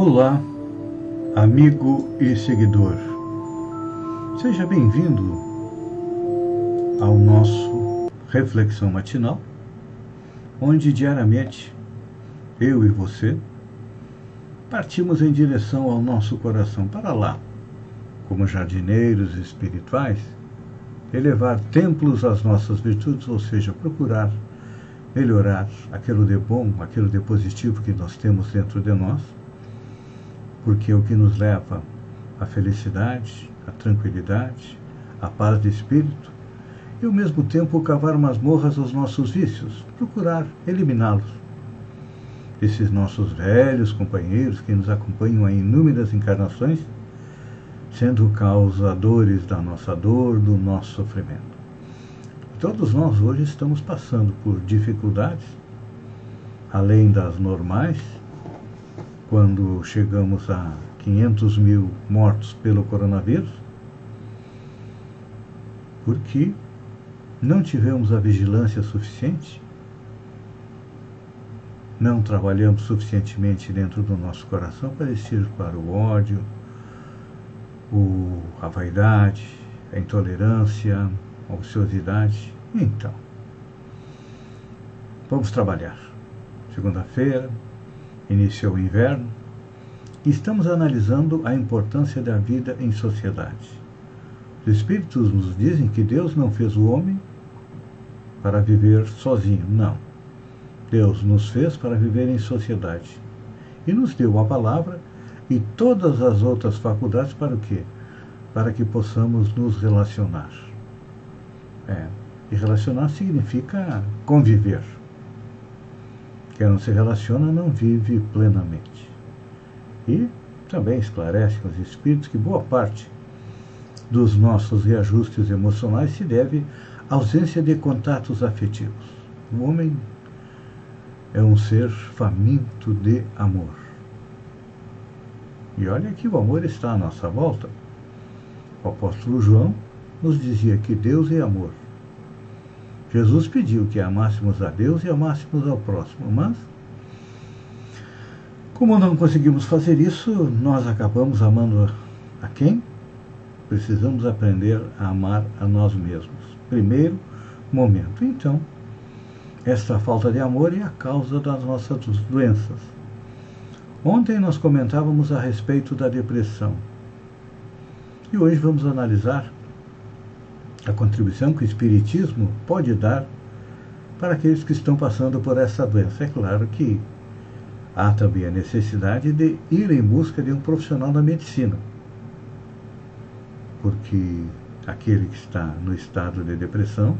Olá, amigo e seguidor. Seja bem-vindo ao nosso Reflexão Matinal, onde diariamente eu e você partimos em direção ao nosso coração para lá, como jardineiros espirituais, elevar templos às nossas virtudes, ou seja, procurar melhorar aquilo de bom, aquilo de positivo que nós temos dentro de nós porque o que nos leva à felicidade, à tranquilidade, à paz de espírito e ao mesmo tempo cavar masmorras aos nossos vícios, procurar eliminá-los. Esses nossos velhos companheiros que nos acompanham em inúmeras encarnações, sendo causadores da nossa dor, do nosso sofrimento. Todos nós hoje estamos passando por dificuldades, além das normais, quando chegamos a 500 mil mortos pelo coronavírus, porque não tivemos a vigilância suficiente, não trabalhamos suficientemente dentro do nosso coração para ir para o ódio, o, a vaidade, a intolerância, a ociosidade. Então, vamos trabalhar. Segunda-feira, iniciou o inverno, estamos analisando a importância da vida em sociedade. Os Espíritos nos dizem que Deus não fez o homem para viver sozinho, não. Deus nos fez para viver em sociedade. E nos deu a palavra e todas as outras faculdades para o quê? Para que possamos nos relacionar. É, e relacionar significa conviver. Quem não se relaciona não vive plenamente. E também esclarece os espíritos que boa parte dos nossos reajustes emocionais se deve à ausência de contatos afetivos. O homem é um ser faminto de amor. E olha que o amor está à nossa volta. O apóstolo João nos dizia que Deus é amor. Jesus pediu que amássemos a Deus e amássemos ao próximo, mas, como não conseguimos fazer isso, nós acabamos amando a quem? Precisamos aprender a amar a nós mesmos. Primeiro momento. Então, esta falta de amor é a causa das nossas doenças. Ontem nós comentávamos a respeito da depressão. E hoje vamos analisar a contribuição que o Espiritismo pode dar para aqueles que estão passando por essa doença. É claro que há também a necessidade de ir em busca de um profissional da medicina, porque aquele que está no estado de depressão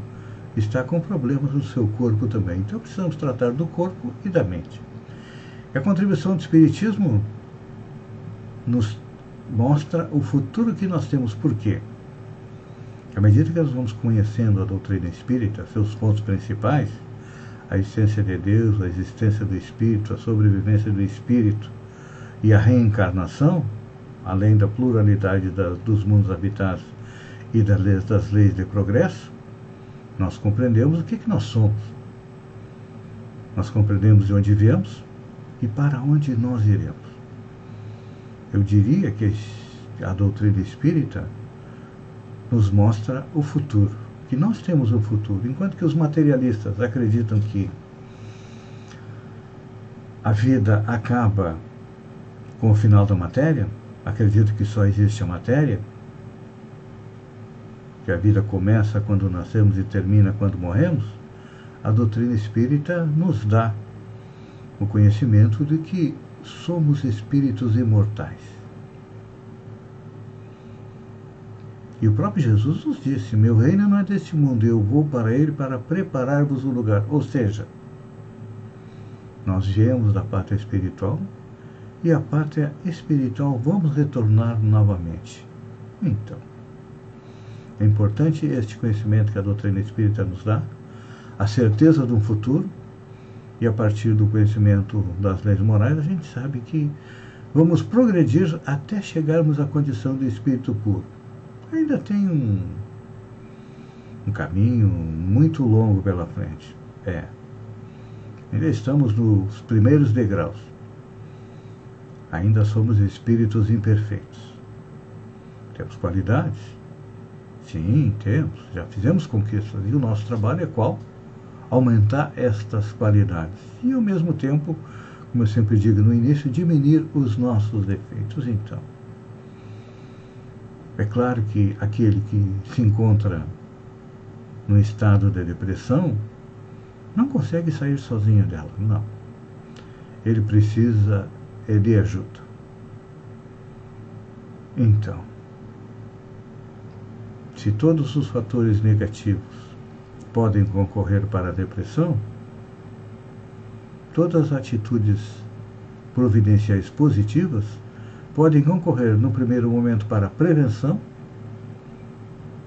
está com problemas no seu corpo também. Então precisamos tratar do corpo e da mente. E a contribuição do Espiritismo nos mostra o futuro que nós temos. Por quê? À medida que nós vamos conhecendo a doutrina espírita, seus pontos principais, a essência de Deus, a existência do espírito, a sobrevivência do espírito e a reencarnação, além da pluralidade dos mundos habitados e das leis, das leis de progresso, nós compreendemos o que, que nós somos. Nós compreendemos de onde viemos e para onde nós iremos. Eu diria que a doutrina espírita nos mostra o futuro, que nós temos o futuro, enquanto que os materialistas acreditam que a vida acaba com o final da matéria, acreditam que só existe a matéria, que a vida começa quando nascemos e termina quando morremos, a doutrina espírita nos dá o conhecimento de que somos espíritos imortais. E o próprio Jesus nos disse: Meu reino não é deste mundo, eu vou para ele para preparar-vos o lugar. Ou seja, nós viemos da pátria espiritual e a pátria espiritual vamos retornar novamente. Então, é importante este conhecimento que a doutrina espírita nos dá, a certeza de um futuro, e a partir do conhecimento das leis morais, a gente sabe que vamos progredir até chegarmos à condição de espírito puro ainda tem um, um caminho muito longo pela frente. É. Ainda estamos nos primeiros degraus. Ainda somos espíritos imperfeitos. Temos qualidades? Sim, temos. Já fizemos conquistas. E o nosso trabalho é qual? Aumentar estas qualidades. E ao mesmo tempo, como eu sempre digo no início, diminuir os nossos defeitos. Então, é claro que aquele que se encontra no estado de depressão não consegue sair sozinho dela, não. Ele precisa de ajuda. Então, se todos os fatores negativos podem concorrer para a depressão, todas as atitudes providenciais positivas podem concorrer no primeiro momento para a prevenção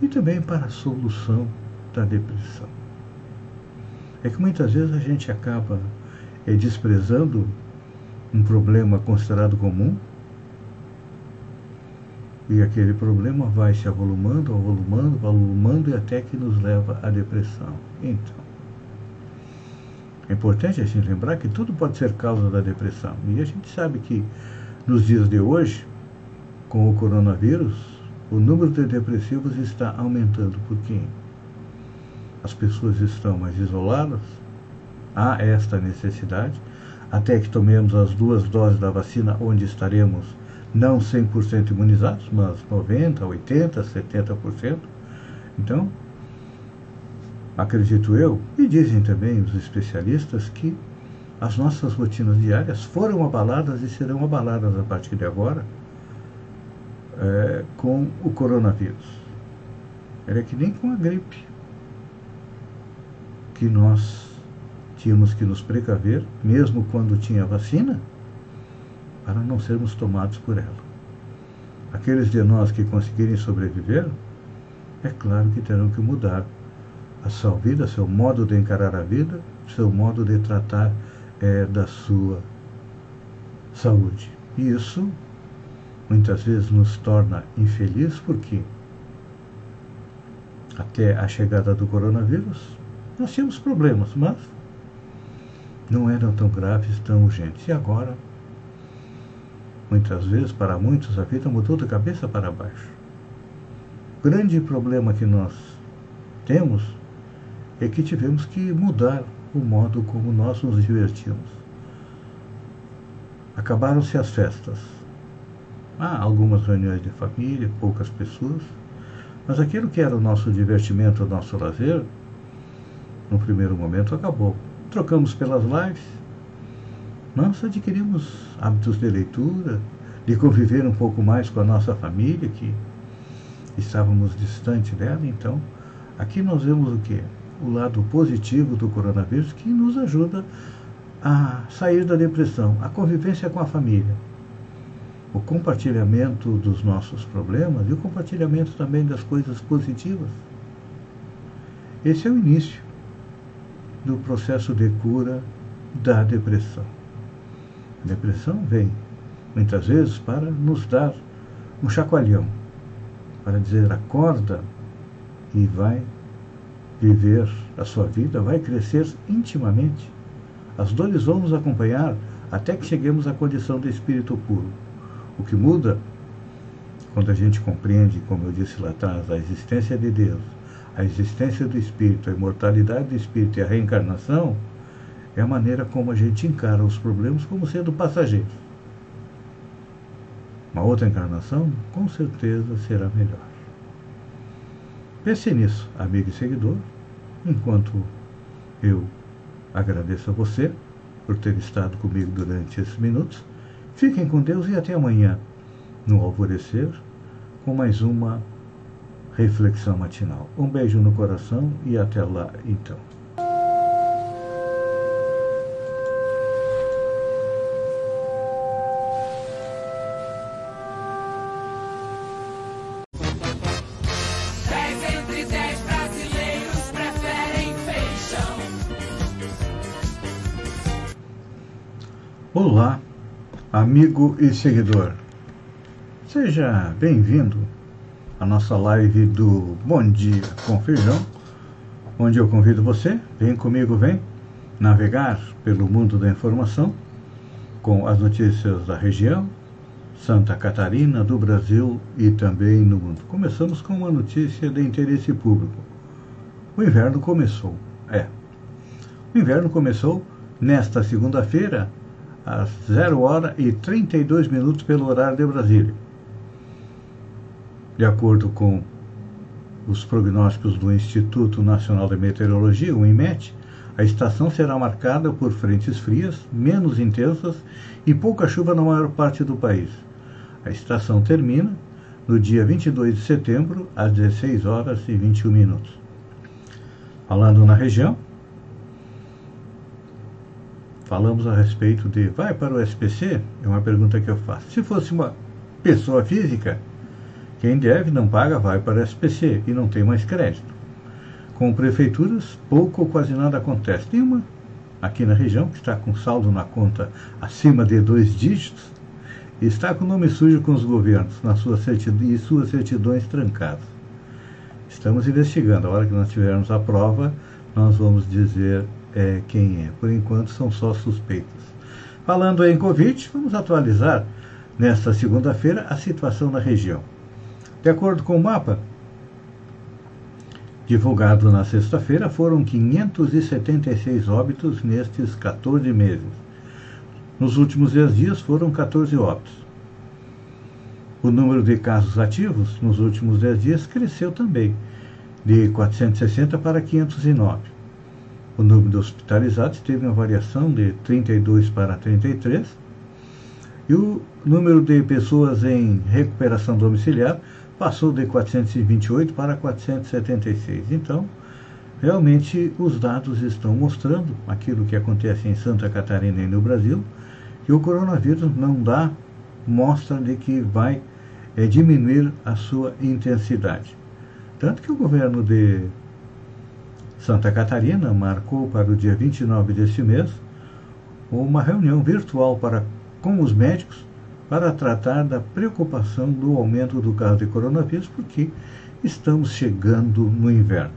e também para a solução da depressão. É que muitas vezes a gente acaba é, desprezando um problema considerado comum e aquele problema vai se avolumando, avolumando, avolumando e até que nos leva à depressão. Então, é importante a gente lembrar que tudo pode ser causa da depressão. E a gente sabe que nos dias de hoje, com o coronavírus, o número de depressivos está aumentando. Por quê? As pessoas estão mais isoladas, há esta necessidade, até que tomemos as duas doses da vacina, onde estaremos não 100% imunizados, mas 90%, 80%, 70%. Então, acredito eu, e dizem também os especialistas, que as nossas rotinas diárias foram abaladas e serão abaladas a partir de agora é, com o coronavírus. Era que nem com a gripe, que nós tínhamos que nos precaver, mesmo quando tinha vacina, para não sermos tomados por ela. Aqueles de nós que conseguirem sobreviver, é claro que terão que mudar a sua vida, seu modo de encarar a vida, seu modo de tratar é, da sua saúde. E isso muitas vezes nos torna infelizes porque até a chegada do coronavírus nós tínhamos problemas, mas não eram tão graves, tão urgentes. E agora, muitas vezes, para muitos, a vida mudou de cabeça para baixo. O grande problema que nós temos é que tivemos que mudar o modo como nós nos divertimos. Acabaram-se as festas. Há algumas reuniões de família, poucas pessoas, mas aquilo que era o nosso divertimento, o nosso lazer, no primeiro momento acabou. Trocamos pelas lives, nós adquirimos hábitos de leitura, de conviver um pouco mais com a nossa família, que estávamos distante dela, então aqui nós vemos o que? O lado positivo do coronavírus que nos ajuda a sair da depressão, a convivência com a família, o compartilhamento dos nossos problemas e o compartilhamento também das coisas positivas. Esse é o início do processo de cura da depressão. A depressão vem muitas vezes para nos dar um chacoalhão, para dizer acorda e vai viver a sua vida, vai crescer intimamente. As dores vão nos acompanhar até que cheguemos à condição de espírito puro. O que muda, quando a gente compreende, como eu disse lá atrás, a existência de Deus, a existência do espírito, a imortalidade do espírito e a reencarnação, é a maneira como a gente encara os problemas como sendo passageiros. Uma outra encarnação, com certeza, será melhor. Pense nisso, amigo e seguidor, enquanto eu agradeço a você por ter estado comigo durante esses minutos. Fiquem com Deus e até amanhã, no alvorecer, com mais uma reflexão matinal. Um beijo no coração e até lá então. Amigo e seguidor. Seja bem-vindo à nossa live do Bom Dia com Feijão, onde eu convido você, vem comigo, vem navegar pelo mundo da informação com as notícias da região, Santa Catarina, do Brasil e também no mundo. Começamos com uma notícia de interesse público. O inverno começou. É. O inverno começou nesta segunda-feira, às 0 hora e 32 minutos pelo horário de Brasília. De acordo com os prognósticos do Instituto Nacional de Meteorologia, o INMET, a estação será marcada por frentes frias, menos intensas e pouca chuva na maior parte do país. A estação termina no dia 22 de setembro, às 16 horas e 21 minutos. Falando na região, falamos a respeito de vai para o SPC? É uma pergunta que eu faço. Se fosse uma pessoa física, quem deve não paga vai para o SPC e não tem mais crédito. Com prefeituras, pouco ou quase nada acontece. Tem uma aqui na região que está com saldo na conta acima de dois dígitos e está com nome sujo com os governos nas suas e suas certidões trancadas. Estamos investigando. A hora que nós tivermos a prova, nós vamos dizer é, quem é. Por enquanto, são só suspeitas. Falando em Covid, vamos atualizar nesta segunda-feira a situação na região. De acordo com o mapa, divulgado na sexta-feira, foram 576 óbitos nestes 14 meses. Nos últimos 10 dias foram 14 óbitos. O número de casos ativos nos últimos 10 dias cresceu também, de 460 para 509. O número de hospitalizados teve uma variação de 32 para 33. E o número de pessoas em recuperação domiciliar passou de 428 para 476. Então, realmente os dados estão mostrando aquilo que acontece em Santa Catarina e no Brasil, que o coronavírus não dá mostra de que vai é, diminuir a sua intensidade. Tanto que o governo de Santa Catarina marcou para o dia 29 deste mês uma reunião virtual para, com os médicos para tratar da preocupação do aumento do caso de coronavírus, porque estamos chegando no inverno.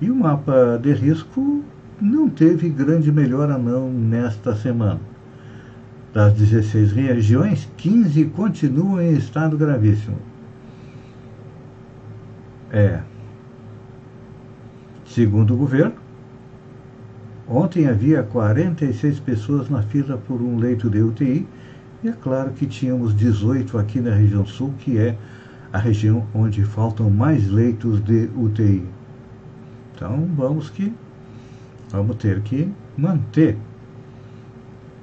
E o mapa de risco não teve grande melhora não nesta semana. Das 16 regiões, 15 continuam em estado gravíssimo. É. Segundo o governo, ontem havia 46 pessoas na fila por um leito de UTI e é claro que tínhamos 18 aqui na região sul, que é a região onde faltam mais leitos de UTI. Então vamos que vamos ter que manter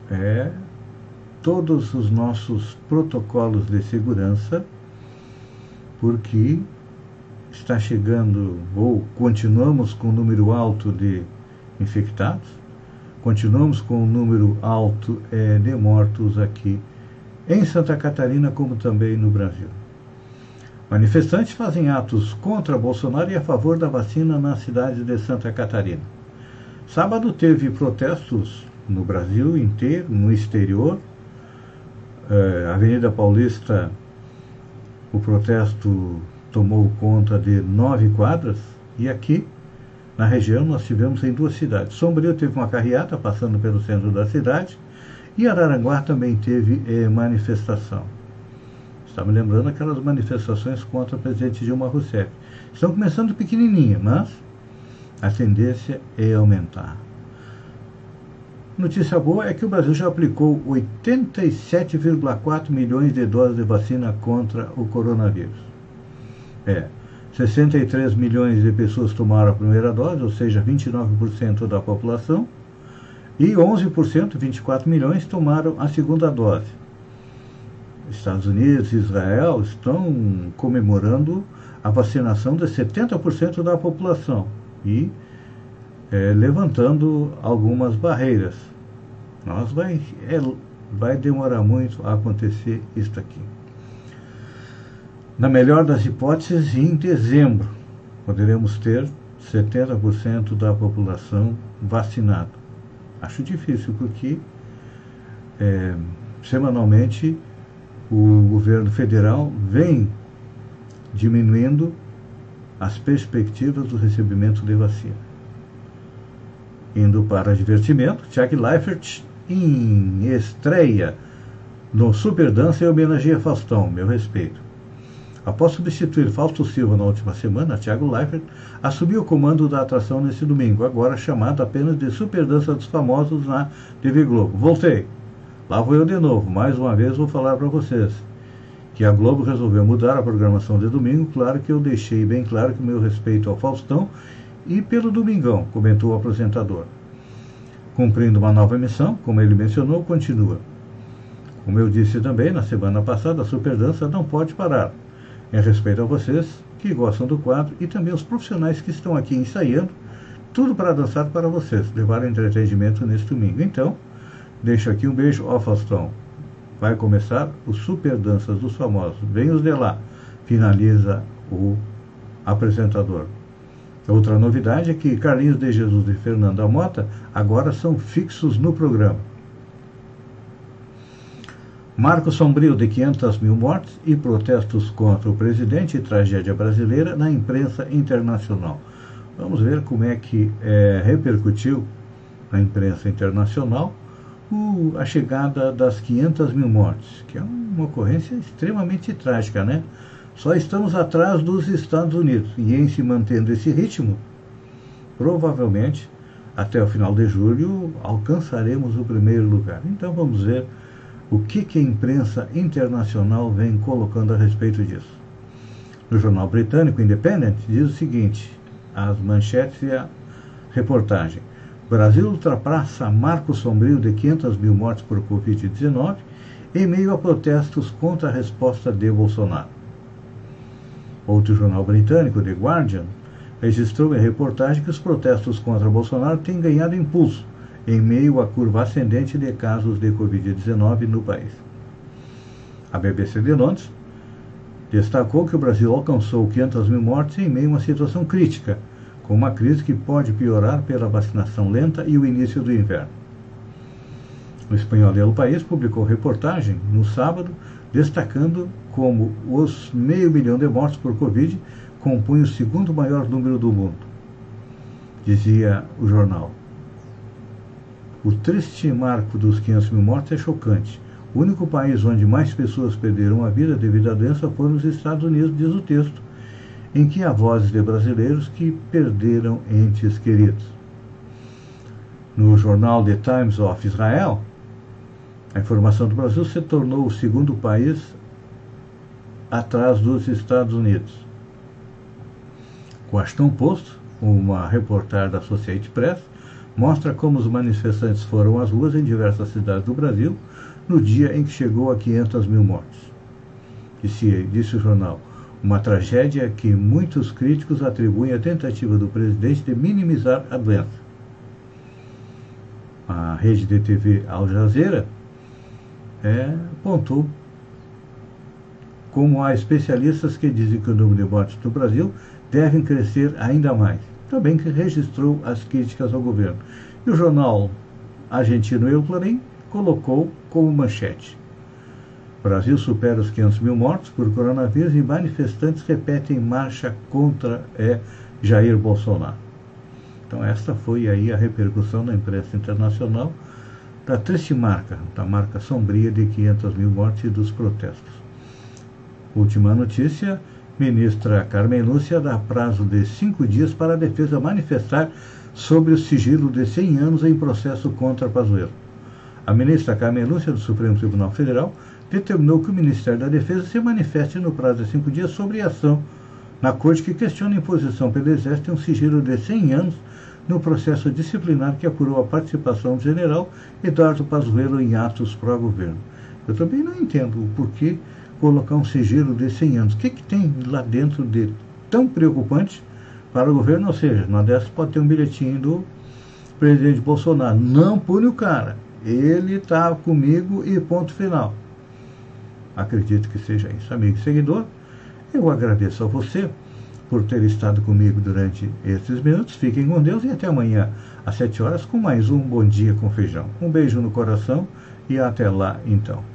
é, todos os nossos protocolos de segurança, porque está chegando ou continuamos com um número alto de infectados Continuamos com um número alto é, de mortos aqui em Santa Catarina, como também no Brasil. Manifestantes fazem atos contra Bolsonaro e a favor da vacina na cidade de Santa Catarina. Sábado teve protestos no Brasil inteiro, no exterior. É, Avenida Paulista, o protesto tomou conta de nove quadras e aqui na região, nós tivemos em duas cidades. Sombrio teve uma carreata passando pelo centro da cidade e Araranguá também teve eh, manifestação. Está me lembrando aquelas manifestações contra o presidente Dilma Rousseff. Estão começando pequenininha, mas a tendência é aumentar. Notícia boa é que o Brasil já aplicou 87,4 milhões de doses de vacina contra o coronavírus. É, 63 milhões de pessoas tomaram a primeira dose, ou seja, 29% da população, e 11%, 24 milhões, tomaram a segunda dose. Estados Unidos e Israel estão comemorando a vacinação de 70% da população e é, levantando algumas barreiras. Nós vai, é, vai demorar muito a acontecer isso aqui. Na melhor das hipóteses, em dezembro, poderemos ter 70% da população vacinada. Acho difícil, porque é, semanalmente o governo federal vem diminuindo as perspectivas do recebimento de vacina. Indo para advertimento, Tiago Leifert em estreia no Super Dança e homenageia Faustão, meu respeito. Após substituir Fausto Silva na última semana, Thiago Leifert assumiu o comando da atração nesse domingo, agora chamado apenas de Super Dança dos Famosos na TV Globo. Voltei. Lá vou eu de novo. Mais uma vez vou falar para vocês que a Globo resolveu mudar a programação de domingo. Claro que eu deixei bem claro que o meu respeito ao Faustão e pelo Domingão, comentou o apresentador. Cumprindo uma nova missão, como ele mencionou, continua. Como eu disse também na semana passada, a Super Dança não pode parar em respeito a vocês que gostam do quadro e também os profissionais que estão aqui ensaiando, tudo para dançar para vocês, levar entretenimento neste domingo. Então, deixo aqui um beijo ao Faustão. Vai começar o Super Danças dos Famosos. Venham de lá, finaliza o apresentador. Outra novidade é que Carlinhos de Jesus e Fernanda Mota agora são fixos no programa. Marco sombrio de 500 mil mortes e protestos contra o presidente e tragédia brasileira na imprensa internacional. Vamos ver como é que é, repercutiu na imprensa internacional o, a chegada das 500 mil mortes, que é uma ocorrência extremamente trágica, né? Só estamos atrás dos Estados Unidos e em se mantendo esse ritmo, provavelmente até o final de julho alcançaremos o primeiro lugar. Então vamos ver o que, que a imprensa internacional vem colocando a respeito disso. No jornal britânico Independent diz o seguinte: as manchetes e a reportagem. Brasil ultrapassa marco sombrio de 500 mil mortes por Covid-19 em meio a protestos contra a resposta de Bolsonaro. Outro jornal britânico, The Guardian, registrou em reportagem que os protestos contra Bolsonaro têm ganhado impulso em meio à curva ascendente de casos de Covid-19 no país. A BBC de Londres destacou que o Brasil alcançou 500 mil mortes em meio a uma situação crítica, com uma crise que pode piorar pela vacinação lenta e o início do inverno. O espanhol El País publicou reportagem no sábado destacando como os meio milhão de mortes por Covid compõem o segundo maior número do mundo. Dizia o jornal. O triste marco dos 500 mil mortes é chocante. O único país onde mais pessoas perderam a vida devido à doença foi nos Estados Unidos, diz o texto, em que há vozes de brasileiros que perderam entes queridos. No jornal The Times of Israel, a informação do Brasil se tornou o segundo país atrás dos Estados Unidos. Washington Post, uma reportagem da Associated Press, mostra como os manifestantes foram às ruas em diversas cidades do Brasil no dia em que chegou a 500 mil mortes. Disse, disse o jornal, uma tragédia que muitos críticos atribuem à tentativa do presidente de minimizar a doença. A rede de TV Al Jazeera é, apontou como há especialistas que dizem que o número de mortes no Brasil devem crescer ainda mais também registrou as críticas ao governo. E o jornal argentino El Clarim colocou como manchete: Brasil supera os 500 mil mortos por coronavírus e manifestantes repetem marcha contra é, Jair Bolsonaro. Então esta foi aí a repercussão na imprensa internacional da triste marca, da marca sombria de 500 mil mortes e dos protestos. Última notícia, Ministra Carmen Lúcia dá prazo de cinco dias para a defesa manifestar sobre o sigilo de 100 anos em processo contra Pazuello. A ministra Carmen Lúcia do Supremo Tribunal Federal determinou que o Ministério da Defesa se manifeste no prazo de cinco dias sobre a ação na corte que questiona a imposição pelo Exército um sigilo de 100 anos no processo disciplinar que apurou a participação do general Eduardo Pazuello em atos pró-governo. Eu também não entendo o porquê colocar um sigilo de 100 anos. O que, que tem lá dentro dele tão preocupante para o governo? Ou seja, numa dessas pode ter um bilhetinho do presidente Bolsonaro. Não pune o cara. Ele está comigo e ponto final. Acredito que seja isso. Amigo e seguidor, eu agradeço a você por ter estado comigo durante esses minutos. Fiquem com Deus e até amanhã às 7 horas com mais um Bom Dia com Feijão. Um beijo no coração e até lá então.